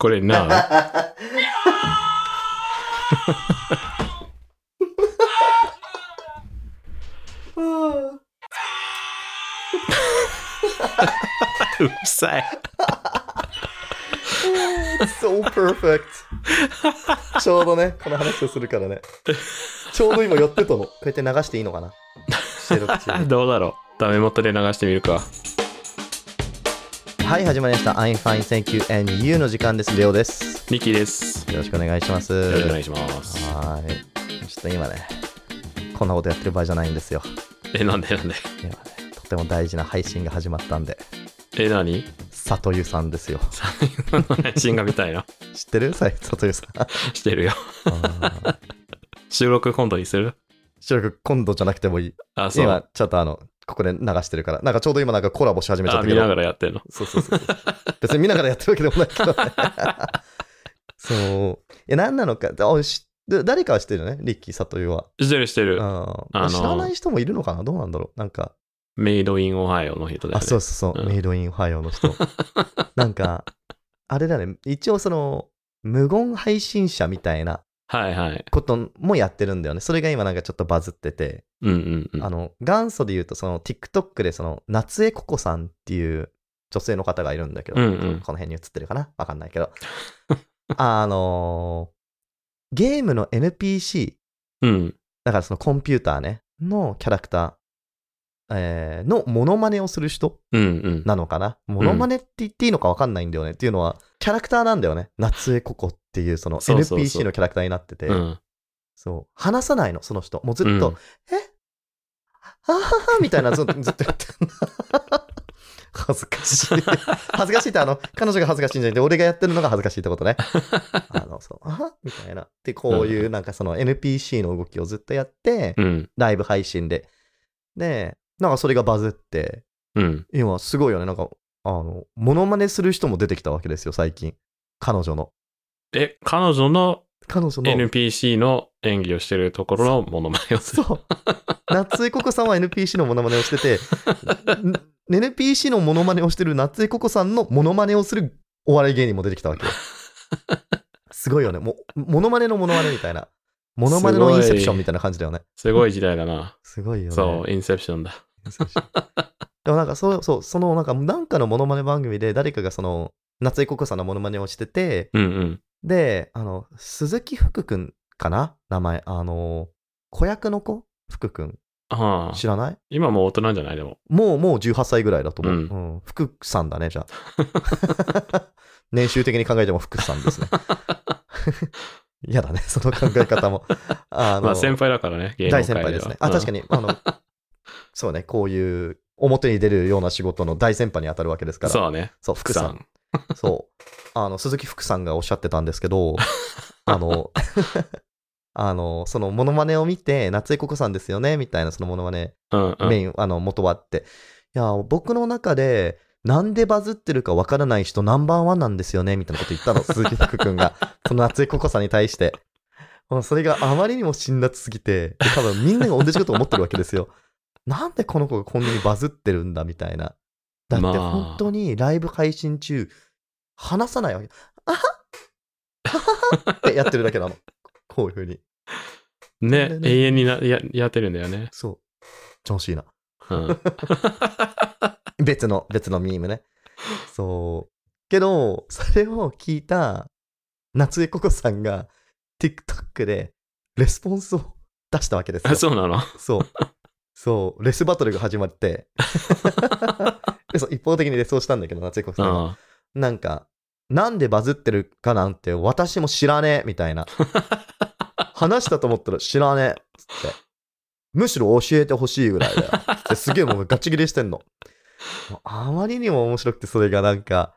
これな。うるさい。so perfect. ちょうどね、この話をするからね。ちょうど今寄ってたの。こうやって流していいのかな どうだろう。ダメ元で流してみるか。はい、始まりました。I'm fine, thank you, and you の時間です。レオです。ミキです。よろしくお願いします。よろしくお願いします。はい。ちょっと今ね、こんなことやってる場合じゃないんですよ。え、なんでなんで？今ね、とても大事な配信が始まったんで、え、何？里湯さんですよ。最後の配信が見たいな。知ってる？さ里湯さん。してるよ。収録今度にする？収録今度じゃなくてもいい。あ、そう。今、ちょっとあの、ここで流してるから。なんかちょうど今なんかコラボし始めちゃっあ、見なたけど。がらやってんの。そうそうそう。別に見ながらやってるわけでもないけどね。そう。いや、何なのか？誰かは知ってるよね、リッキー・サトユは。してるしてる。うんあの知らない人もいるのかな？どうなんだろう？なんか、メイドインオハイオの人だよあ、ね。そうそうそう、うんメイドイン・ファイオの人。なんか、あれだね、一応その、無言配信者みたいなはいはい。こともやってるんだよね。それが今なんかちょっとバズってて、うんうんうん。あの、元祖で言うと、その TikTok でその、夏江ココさんっていう女性の方がいるんだけど、うんうんこの辺に映ってるかな？わかんないけど。あのーゲームの NPC、うん。だからそのコンピューターね、のキャラクター、えーのモノマネをする人うんうん。なのかな？モノマネって言っていいのかわかんないんだよね。っていうのは、キャラクターなんだよね。夏江ココっていうその NPC のキャラクターになってて、うん。そう。話さないの、その人。もうずっと、うんえ？あははみたいなず ずっと言ってんの。恥ずかしい。恥ずかしいってあの、彼女が恥ずかしいんじゃなくて、俺がやってるのが恥ずかしいってことね。あの、そう、あは？みたいな。で、こういうなんかその NPC の動きをずっとやって、うん。ライブ配信で。で、なんかそれがバズって、うん。今すごいよね。なんか、あの、モノマネする人も出てきたわけですよ、最近。彼女の。え、彼女の彼女の。NPC の演技をしてるところのモノマネをする。そう。夏江ココさんは NPC のモノマネをしてて、ん NPC のモノマネをしてる夏江ココさんのモノマネをするお笑い芸人も出てきたわけよ。すごいよね。もう、モノマネのモノマネみたいな。モノマネのインセプションみたいな感じだよね。すごい時代だな。すごいよね。そう、インセプションだ。でもなんかそう、そう、そのなんか、なんかのモノマネ番組で誰かがその、夏江ココさんのモノマネをしてて、うんうん。で、あの、鈴木福くんかな？名前。あの、子役の子？福くん。ああ。知らない？今もう大人じゃないでも。もう、もう18歳ぐらいだと思う。ううんん。福さんだね、じゃあ。年収的に考えても福さんですね。嫌だね、その考え方も。あの、まあ先輩だからね、大先輩ですね。あ、確かに。に、あの、そうね、こういう表に出るような仕事の大先輩に当たるわけですから。そうね。そう、福さん。そう。あの、鈴木福さんがおっしゃってたんですけど、あの、あの、そのモノマネを見て、夏江ココさんですよね、みたいなそのモノマネうんうん。メイン、あの、元はって。いや、僕の中で、なんでバズってるかわからない人ナンバーワンなんですよね、みたいなこと言ったの、鈴木福くんが。その夏井ココさんに対して。それがあまりにも辛辣すぎて、で多分みんなが同じこと思ってるわけですよ。なんでこの子がこんなにバズってるんだ、みたいな。だってまあ本当にライブ配信中、話さないわけ。あはあはは ってやってるだけなの。こういう風に。ねで、ね永遠になややってるんだよね。そう。調子いいな。うん。別の、別のミームね。そう。けど、それを聞いた夏江ココさんが TikTok でレスポンスを出したわけですよ。あ、そうなの？そう。そう。レスバトルが始まって 一方的にレスをしたんだけど、夏江ココさんが。あなんか、なんでバズってるかなんて私も知らねえみたいな。話したと思ったら知らねえっつって。むしろ教えてほしいぐらいだよ。ってすげえもうガチ切れしてんの。もうあまりにも面白くてそれがなんか、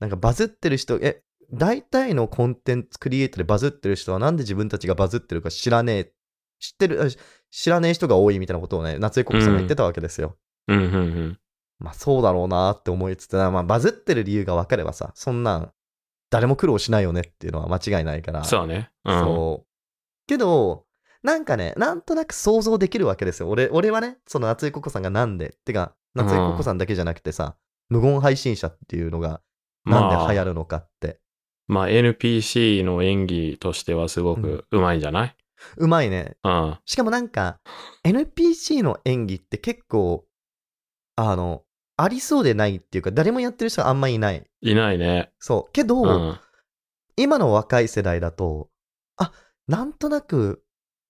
なんかバズってる人、え、大体のコンテンツクリエイターでバズってる人はなんで自分たちがバズってるか知らねえ。知ってる、あ知らねえ人が多いみたいなことをね、夏江国さんが言ってたわけですよ。うんうんうん。まあそうだろうなって思いつつ、まあバズってる理由が分かればさ、そんなん誰も苦労しないよねっていうのは間違いないから。そうね。うん。そう。けど、なんかね、なんとなく想像できるわけですよ。俺俺はね、その夏井ココさんがなんで、てか、夏井ココさんだけじゃなくてさ、無言配信者っていうのがなんで流行るのかって。まあ NPC の演技としてはすごくうまいんじゃない、うまいね。うん、しかもなんか、NPC の演技って結構、あの、ありそうでないっていうか、誰もやってる人があんまいない。いないね。そう。けど、うん。今の若い世代だと、あ、なんとなく、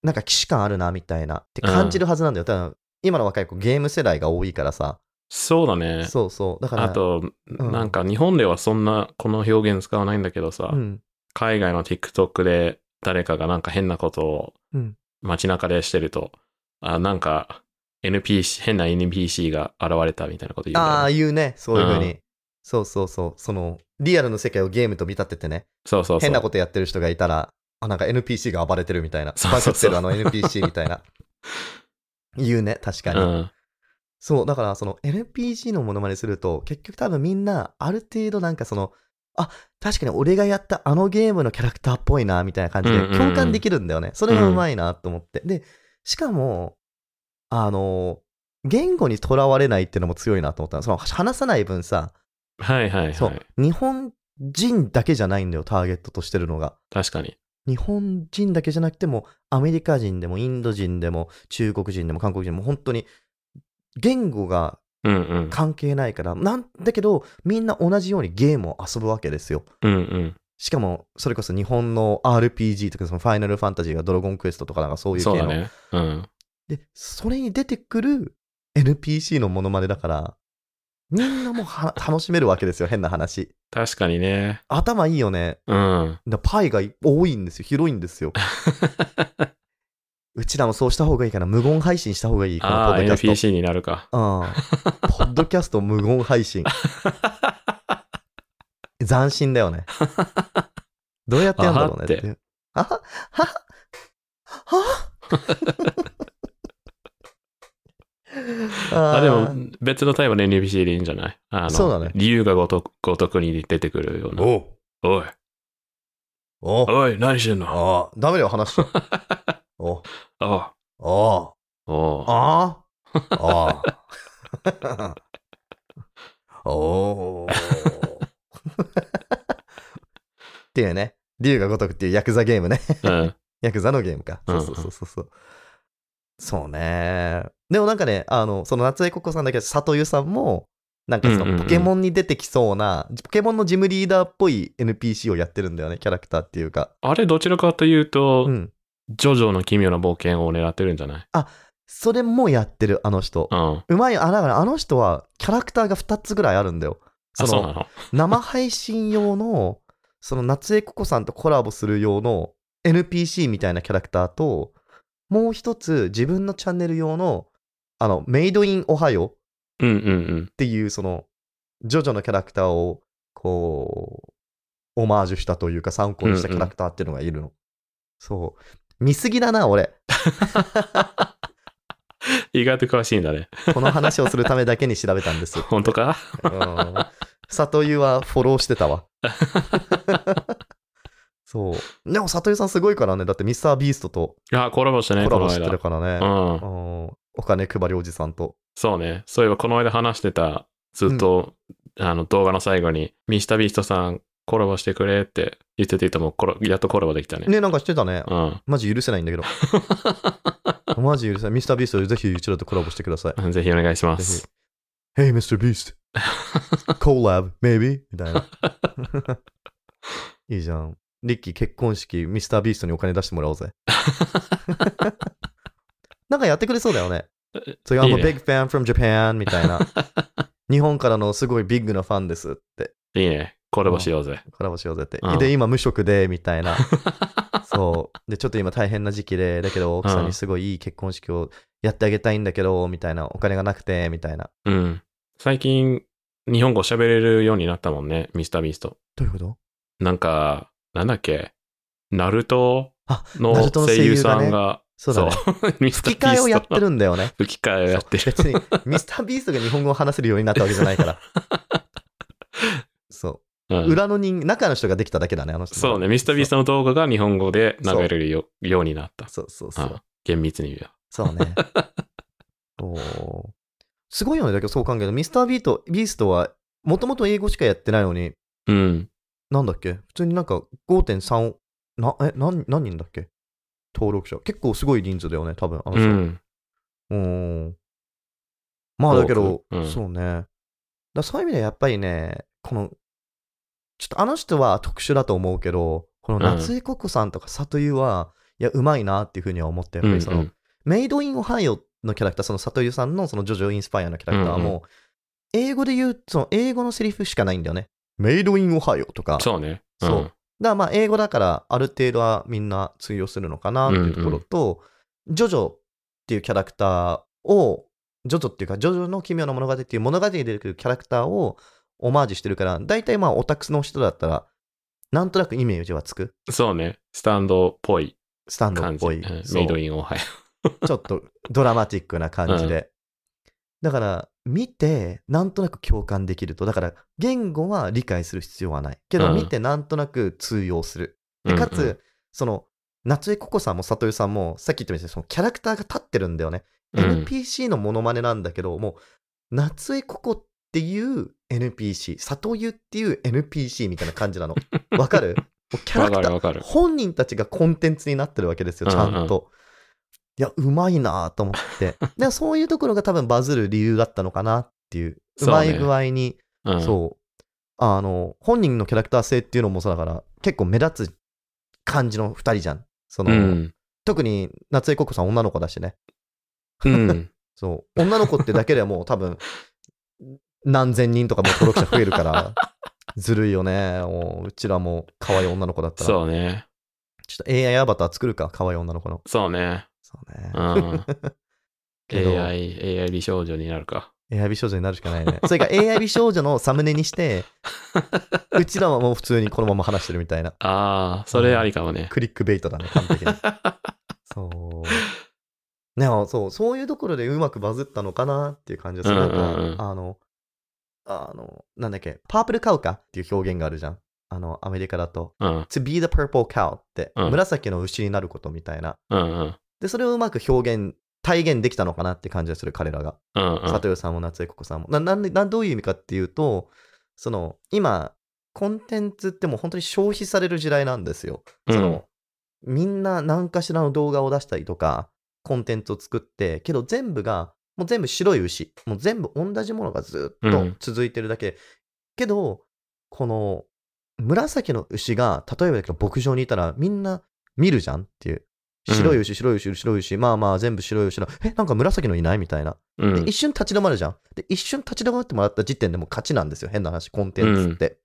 なんか既視感あるな、みたいなって感じるはずなんだよ。多分今の若い子、ゲーム世代が多いからさ。そうだね。そうそう。だから、あと、うんなんか日本ではそんなこの表現使わないんだけどさ、うん。海外の TikTok で誰かがなんか変なことをうん街中でしてると、あ、なんか NPC、変な NPC が現れたみたいなこと言うんだよああ、ね。言うね。そういうふうに。うそうそうそう。その、リアルの世界をゲームと見立ててね。そうそうそう。変なことやってる人がいたら、あ、なんか NPC が暴れてるみたいな。そうそうそうバズってるあの NPC みたいな。言うね、確かに。うん。そう、だからその NPC のものまねすると、結局多分みんな、ある程度なんかその、あ、確かに俺がやったあのゲームのキャラクターっぽいな、みたいな感じでうんうんうん共感できるんだよね。それがうまいなと思って。で、しかも、あの、言語にとらわれないっていうのも強いなと思ったの。その話さない分さ、はいはいそうはい。、日本人だけじゃないんだよ、ターゲットとしてるのが。確かに。日本人だけじゃなくても、アメリカ人でも、インド人でも、中国人でも、韓国人でも、本当に、言語がうんうん。関係ないから、なんだけど、みんな同じようにゲームを遊ぶわけですよ。うんうん。しかも、それこそ日本の RPG とか、そのファイナルファンタジーがドラゴンクエストとかなんかそういう系の。そうだね。うん。で、それに出てくる NPC のモノマネだから、みんなもうは 楽しめるわけですよ、変な話。確かにね。頭いいよね。うん。だパイが多いんですよ、広いんですよ。うちらもそうした方がいいかな。無言配信した方がいい。このポッドキャスト。NPC になるか。うん。ポッドキャスト無言配信。斬新だよね。どうやってやるんだろうねって。あは？は？は？あ、でも、別のタイプの NPC でいいんじゃない？あの、そうだね理由がごとくごとくに出てくるような。おうおい、おうおい、何してんの？ああ、ダメだよ、話しちゃ う。おうおう おうおうああ。ああ。おー。っていうね。竜が如くっていうヤクザゲームね。うん。ヤクザのゲームか。そうそうそうそうそう。そうね。でもなんかね、あの、その夏江ココさんだけど、里湯さんも、なんかそのポケモンに出てきそうな、ポケモンのジムリーダーっぽい NPC をやってるんだよね、キャラクターっていうか。あれ、どちらかというと、うん。ジョジョの奇妙な冒険を狙ってるんじゃない？それもやってる、あの人う。ん。まいよ。あ、だからあの人はキャラクターが2つぐらいあるんだよ。そのそうなの？生配信用の、その夏江ココさんとコラボする用の NPC みたいなキャラクターと、もう一つ自分のチャンネル用の、あの、メイドインオハイオっうんうんうん。ていう、その、ジョジョのキャラクターを、こう、オマージュしたというか参考にしたキャラクターっていうのがいるの。そう。見すぎだな、俺。意外と詳しいんだね。この話をするためだけに調べたんです。本当か？うん。里湯はフォローしてたわ。そう。でも里湯さんすごいからね。だってミスタービーストとあ、コラボしたね、コラボしてる間。からね。うん。うんお金配りおじさんと。そうね。そういえば、この間話してた、ずっと、あの、動画の最後に、ミスタービーストさん、コラボしてくれって言ってていたもん、コラやっとコラボできたね。ね、なんかしてたね。うん。マジ許せないんだけど。マジ許せない。ミスタービーストでぜひうちらとコラボしてください。ぜひお願いします。Hey, Mr. Beast. Collab, maybe? みたいな。いいじゃん。リッキー結婚式、ミスタービーストにお金出してもらおうぜ。なんかやってくれそうだよね。I'm い a ね big fan from Japan みたいな。日本からのすごいビッグなファンですって。いいね。コラボしようぜ。コラボしようぜってう。んで、今無職で、みたいな。そう。で、ちょっと今大変な時期で、だけど奥さんにすごいいい結婚式をやってあげたいんだけど、みたいな。お金がなくて、みたいな。うん。最近、日本語喋れるようになったもんね、ミスタービースト。どういうこと？なんか、なんだっけ、ナルトあ、の声優さんが、そうだね。吹き替えをやってるんだよね。吹き替えをやってる。別に、ミスタービーストが日本語を話せるようになったわけじゃないから。そうう。ん裏の人、中の人ができただけだね、あの人。そうね、ミスタービーストの動画が日本語で流れるよようになった。そうそうそう。あ厳密に言うよ。そうね。そうすごいよね。だけどそう考えると、ミスタービート、ビーストは、もともと英語しかやってないのに、うん。なんだっけ？普通になんか5.3、な、え、何、何人だっけ？登録者。結構すごい人数だよね、多分、あの人。うん。うん。まあだけどうんそうね。だそういう意味でやっぱりね、この、ちょっとあの人は特殊だと思うけど、この夏井ココさんとか里湯は、いや、うまいなっていうふうには思って、やっぱりその、うんメイドインオハイオのキャラクター、その里湯さんのそのジョジョインスパイアのキャラクターも、英語で言う、その英語のセリフしかないんだよね。メイドインオハイオとか。そうね。そうだからまあ英語だからある程度はみんな通用するのかなっていうところと、ジョジョっていうキャラクターを、ジョジョっていうか、ジョジョの奇妙な物語っていう物語に出てくるキャラクターをオマージュしてるから、大体まあオタクの人だったら、なんとなくイメージはつく。うん。そうね。スタンドっぽいスタンドっ。ぽい。メイドインオハイちょっとドラマティックな感じで。だから、見て、なんとなく共感できると。だから、言語は理解する必要はない。けど、うん見てなんとなく通用する。オ。でかつ、うんうんその、夏江ココさんも里湯さんも、さっき言ったみたいに、そのキャラクターが立ってるんだよね。うん NPC のモノマネなんだけど、もう、夏江ココっていう NPC、里湯っていう NPC みたいな感じなの。わかる？キャラわクター。本人たちがコンテンツになってるわけですよ、ちゃんと。いや、うまいなと思って。で、そういうところが多分バズる理由だったのかなっていう。うまい具合に、うんそう。あの、本人のキャラクター性っていうのもそうだから、結構目立つ感じの二人じゃん。その、うん。特に夏江ココさん女の子だしね。うん。そう。女の子ってだけでもう多分、何千人とかもう登録者増えるから、ずるいよね。もううちらも可愛い女の子だったら。そうね。ちょっと AI アバター作るか、可愛い女の子の。そうね。そうね。うん。AI、AI 美少女になるか。AI 美少女になるしかないね。それから AI 美少女のサムネにして、うちらはもう普通にこのまま話してるみたいな。ああ、それありかもね。クリックベイトだね、完璧に。そう。でも、そう、そういうところでうまくバズったのかなっていう感じです。うんうなんんうんか、あの、あの、なんだっけ、パープルカウカっていう表現があるじゃん。あの、アメリカだと。うん。to be the purple cow って、うん紫の牛になることみたいな。うんうん。で、それをうまく表現、体現できたのかなって感じがする、彼らが。うんうん。佐藤さんも夏江ココさんも。ななんでなんどういう意味かっていうと、その、今、コンテンツってもう本当に消費される時代なんですよ。その、みんな何かしらの動画を出したりとか、コンテンツを作って、けど全部が、もう全部白い牛。もう全部同じものがずっと続いてるだけ。けど、この、紫の牛が、例えばだけど牧場にいたらみんな見るじゃんっていう。白い牛、白い牛、白い牛、まあまあ全部白い牛だ。え、なんか紫のいないみたいな。うん。で一瞬立ち止まるじゃん。で、一瞬立ち止まってもらった時点でもう勝ちなんですよ。変な話、コンテンツって。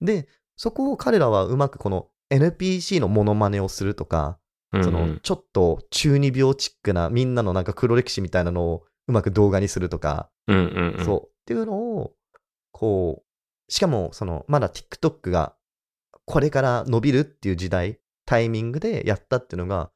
で、そこを彼らはうまくこの NPC のモノマネをするとか、うんそのちょっと中二病チックなみんなのなんか黒歴史みたいなのをうまく動画にするとか、うんうんうん。そう。っていうのを、こう、しかもそのまだ TikTok がこれから伸びるっていう時代、タイミングでやったっていうのが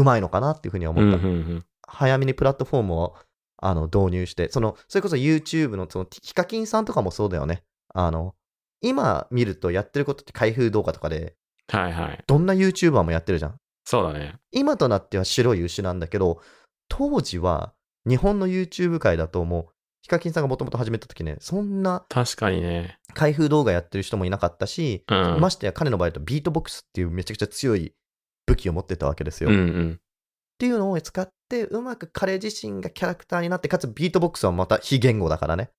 うまいのかなっていうふうには思った。うんうんうん。早めにプラットフォームをあの導入して、その、それこそ YouTube の、その、ヒカキンさんとかもそうだよね。あの、今見るとやってることって開封動画とかで、はいはい。どんな YouTuber もやってるじゃん。そうだね。今となっては白い牛なんだけど、当時は日本の YouTube 界だともう、ヒカキンさんがもともと始めた時ね、そんな確かにね。開封動画やってる人もいなかったし、うん。ましてや彼の場合だとビートボックスっていうめちゃくちゃ強い武器を持ってたわけですよ。うんうん。っていうのを使って、うまく彼自身がキャラクターになって、かつビートボックスはまた非言語だからね。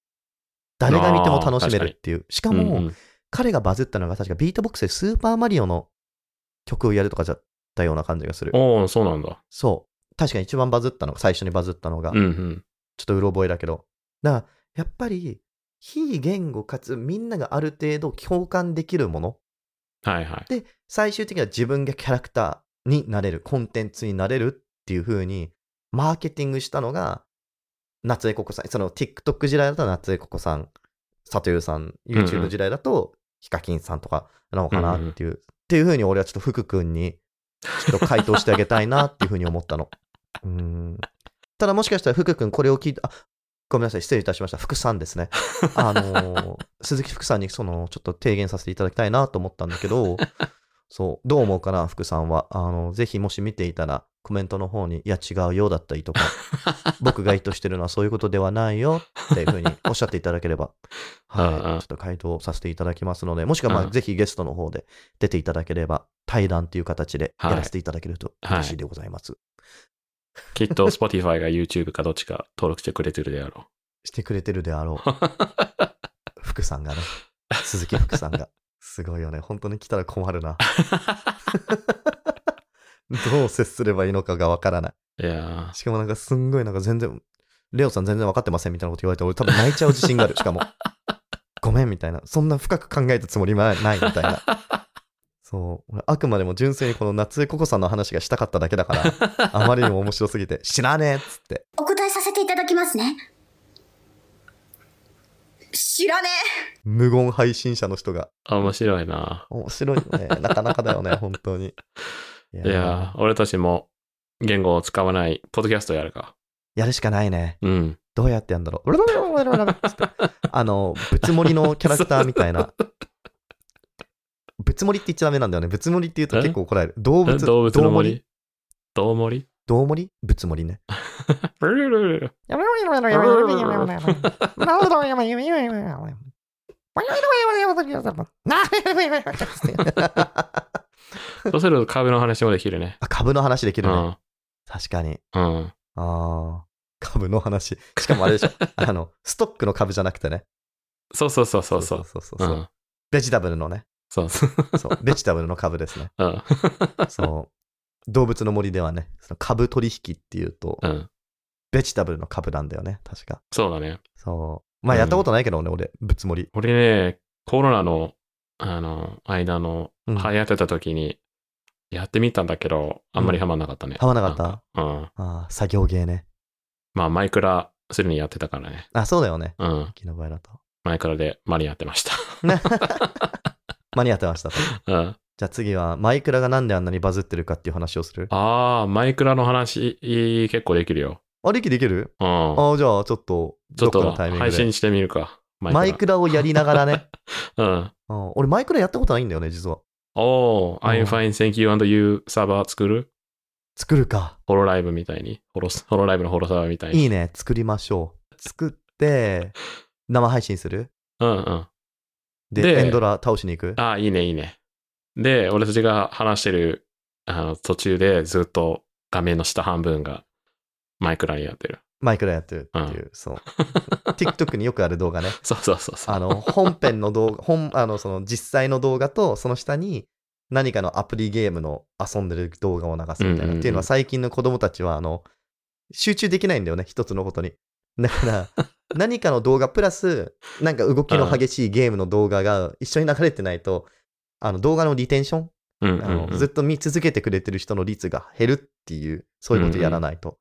誰が見ても楽しめるっていう。しかも、うんうん彼がバズったのが確かビートボックスでスーパーマリオの曲をやるとかじゃったような感じがする。おおそうなんだ。そう。確かに一番バズったのが、最初にバズったのが、うんうん。ちょっとうろ覚えだけど。だから、やっぱり、非言語かつみんながある程度共感できるもの。はいはい。で、最終的には自分がキャラクターになれる、コンテンツになれるっていう風に、マーケティングしたのが、夏江ココさん。その TikTok 時代だと夏江ココさん、里湯さん、うんう YouTube ん時代だと、ヒカキンさんとかなのかなっていう、っていう風に俺はちょっと福君に、ちょっと回答してあげたいなっていう風に思ったの。うーん。ただもしかしたら福君これを聞いて、あ、ごめんなさい、失礼いたしました。福さんですね。あのー 鈴木福さんにその、ちょっと提言させていただきたいなと思ったんだけど、そう。どう思うかな、福さんは。あの、ぜひもし見ていたら、コメントの方に、いや、違うよだったりとか、僕が意図してるのはそういうことではないよっていうふうにおっしゃっていただければ、はい。ちょっと回答させていただきますので、もしくは、まあ、うんぜひゲストの方で出ていただければ、対談っていう形でやらせていただけるとはい嬉しいでございます。きっと Spotify が YouTube かどっちか登録してくれてるであろしてくれてるであろう。う。福さんがね。鈴木福さんが。すごいよね。本当に来たら困るな。どう接すればいいのかがわからない。いやしかもなんかすんごいなんか全然、レオさん全然分かってませんみたいなこと言われて、俺多分泣いちゃう自信がある。しかも、ごめんみたいな。そんな深く考えたつもりはないみたいな。そう。俺あくまでも純粋にこの夏江ココさんの話がしたかっただけだから、あまりにも面白すぎて、知らねえっつって。お答えさせていただきますね。知らね無言配信者の人が。ー、面白いな。面白いよね。なかなかだよね、本当に。いやいやー、俺たちも言語を使わないポッドキャストやるか。やるしかないね。うん。どうやってやんだろう。あの、ぶつもりのキャラクターみたいな。ぶつもりって言っちゃダメなんだよね。ぶつもりって言うと結構怒られる。動物、動物のどうもり森？どう森？どうもりぶつもりね。そうすると株の話もできるね。あ株の話できるね。うん。確かに。うん。ああ。株の話。しかもあれでしょ。あの、ストックの株じゃなくてね。そうそうそうそうそう。そうそうう。そうんベジタブルのね。そうそう。そう。ベジタブルの株ですね。うん。そう。動物の森ではね、その株取引っていうと、うん。ベジタブルの株なんだよね。確か。そうだね。そう。まあ、うんやったことないけどね、俺、ぶつもり。俺ね、コロナの、あの、間の、うん流行ってた時に、やってみたんだけど、あんまりハマんなかったね。ハマんなかった？うん。ああ、作業芸ね。まあ、マイクラするにやってたからね。あ、そうだよね。うん。昨日場合だと。マイクラで間に合ってました。間に合ってましたと。うん。じゃあ次は、マイクラがなんであんなにバズってるかっていう話をする？ああ、マイクラの話、結構できるよ。あ、リキできる？うん。ああ、じゃあちょっと、ちょっどっかのとタイミングで。配信してみるか。マイクラをやりながらね。うん。うん俺、マイクラやったことないんだよね、実は。おー、うん I'm fine, thank you and you サーバー作る？作るか。ホロライブみたいに。ホロスホロライブのホロサーバーみたいに。いいね、作りましょう。作って、生配信する？うんうん。で、でエンドラ倒しに行く？ああ、いいね、いいね。で、俺たちが話してるあの途中でずっと画面の下半分がマイクラにやってる。マイクラやってるっていう、そう。TikTok によくある動画ね。そうそうそうそう。あの、本編の動画、本、あの、その実際の動画と、その下に何かのアプリゲームの遊んでる動画を流すみたいな。うんうんうんっていうのは最近の子供たちは、あの、集中できないんだよね、一つのことに。だから、何かの動画プラス、なんか動きの激しいゲームの動画が一緒に流れてないと、あの、動画のリテンション、うんうんあのうんずっと見続けてくれてる人の率が減るっていう、そういうことやらないと。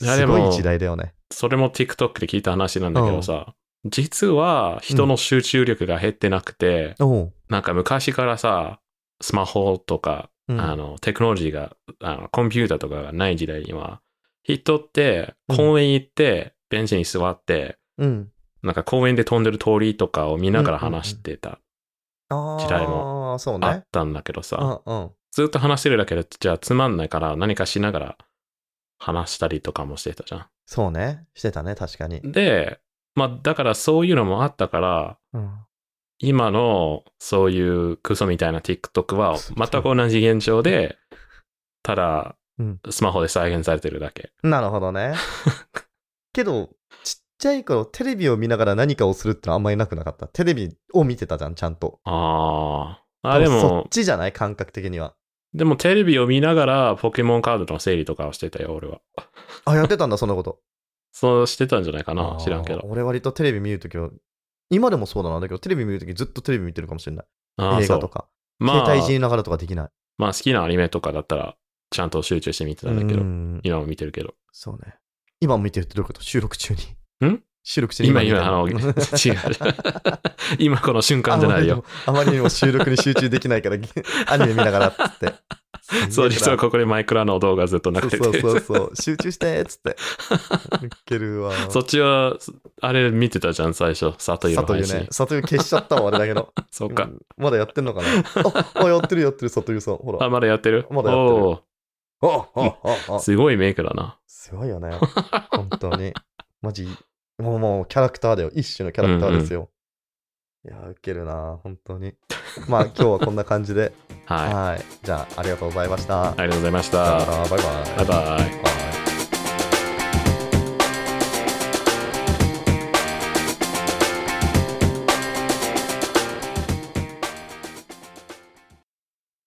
いやでもすごい時代だよね。それも TikTok で聞いた話なんだけどさ、実は人の集中力が減ってなくて、おうなんか昔からさ、スマホとか、うん。あの、テクノロジーが、あの、コンピューターとかがない時代には、人って公園行って、ベンチに座って、うん。なんか公園で飛んでる通りとかを見ながら話してた、あ時代あ、そうあねっ。たんだけどさ、うんうん。ずっと話してるだけでじゃあつまんないから何かしながら話したりとかもしてたじゃそうね。してたね、確かに。ん。で、まあだからそういうのもあったから、うん。今のそういうクソみたいな TikTok は全く同じ現象で、ただうんスマホで再現されてるだけ。なるほどね。けど、ちっちゃい頃、テレビを見ながら何かをするってのはあんまりなくなかった。テレビを見てたじゃん、ちゃんと。ああ。あ、で多分そもっ、ちじゃない感覚的には。でもテレビを見ながらポケモンカードの整理とかをしてたよ、俺は。あ、やってたんだ、そんなこと。そうしてたんじゃないかな知らんけど。俺割とテレビ見るときは、今でもそうだなんだけど、テレビ見るときずっとテレビ見てるかもしれない。映画とか。ま携帯いじあ、りながらとかできない。まあ好きなアニメとかだったら、ちゃんと集中して見てたんだけど、うん今も見てるけど。そうね。今も見てるってどういうこと？収録中に。ん？収録中に今、今、あの、違う。今この瞬間じゃないよ。あまりにも収録に集中できないから、アニメ見ながらっつって。そう、実はここでマイクラの動画ずっと流れてそうて。そうそう。集中してっつって。ウケるわ。そっちは、あれ見てたじゃん、最初。里湯の配信。里湯ね。里湯消しちゃったわ、あれだけど。そうかう。んまだやってんのかな？あ、あ、やってるやってる、里湯さん。ほら。あ、まだやってる？まだやってる。すごいメイクだな。すごいよね。本当に。マジ、もうもうキャラクターだよ。一種のキャラクターですよ。いやー、ウケるな、本当に。まあ、今日はこんな感じで。はい。はい。じゃあ、ありがとうございました。ありがとうございました。バイバイ。バイバイ。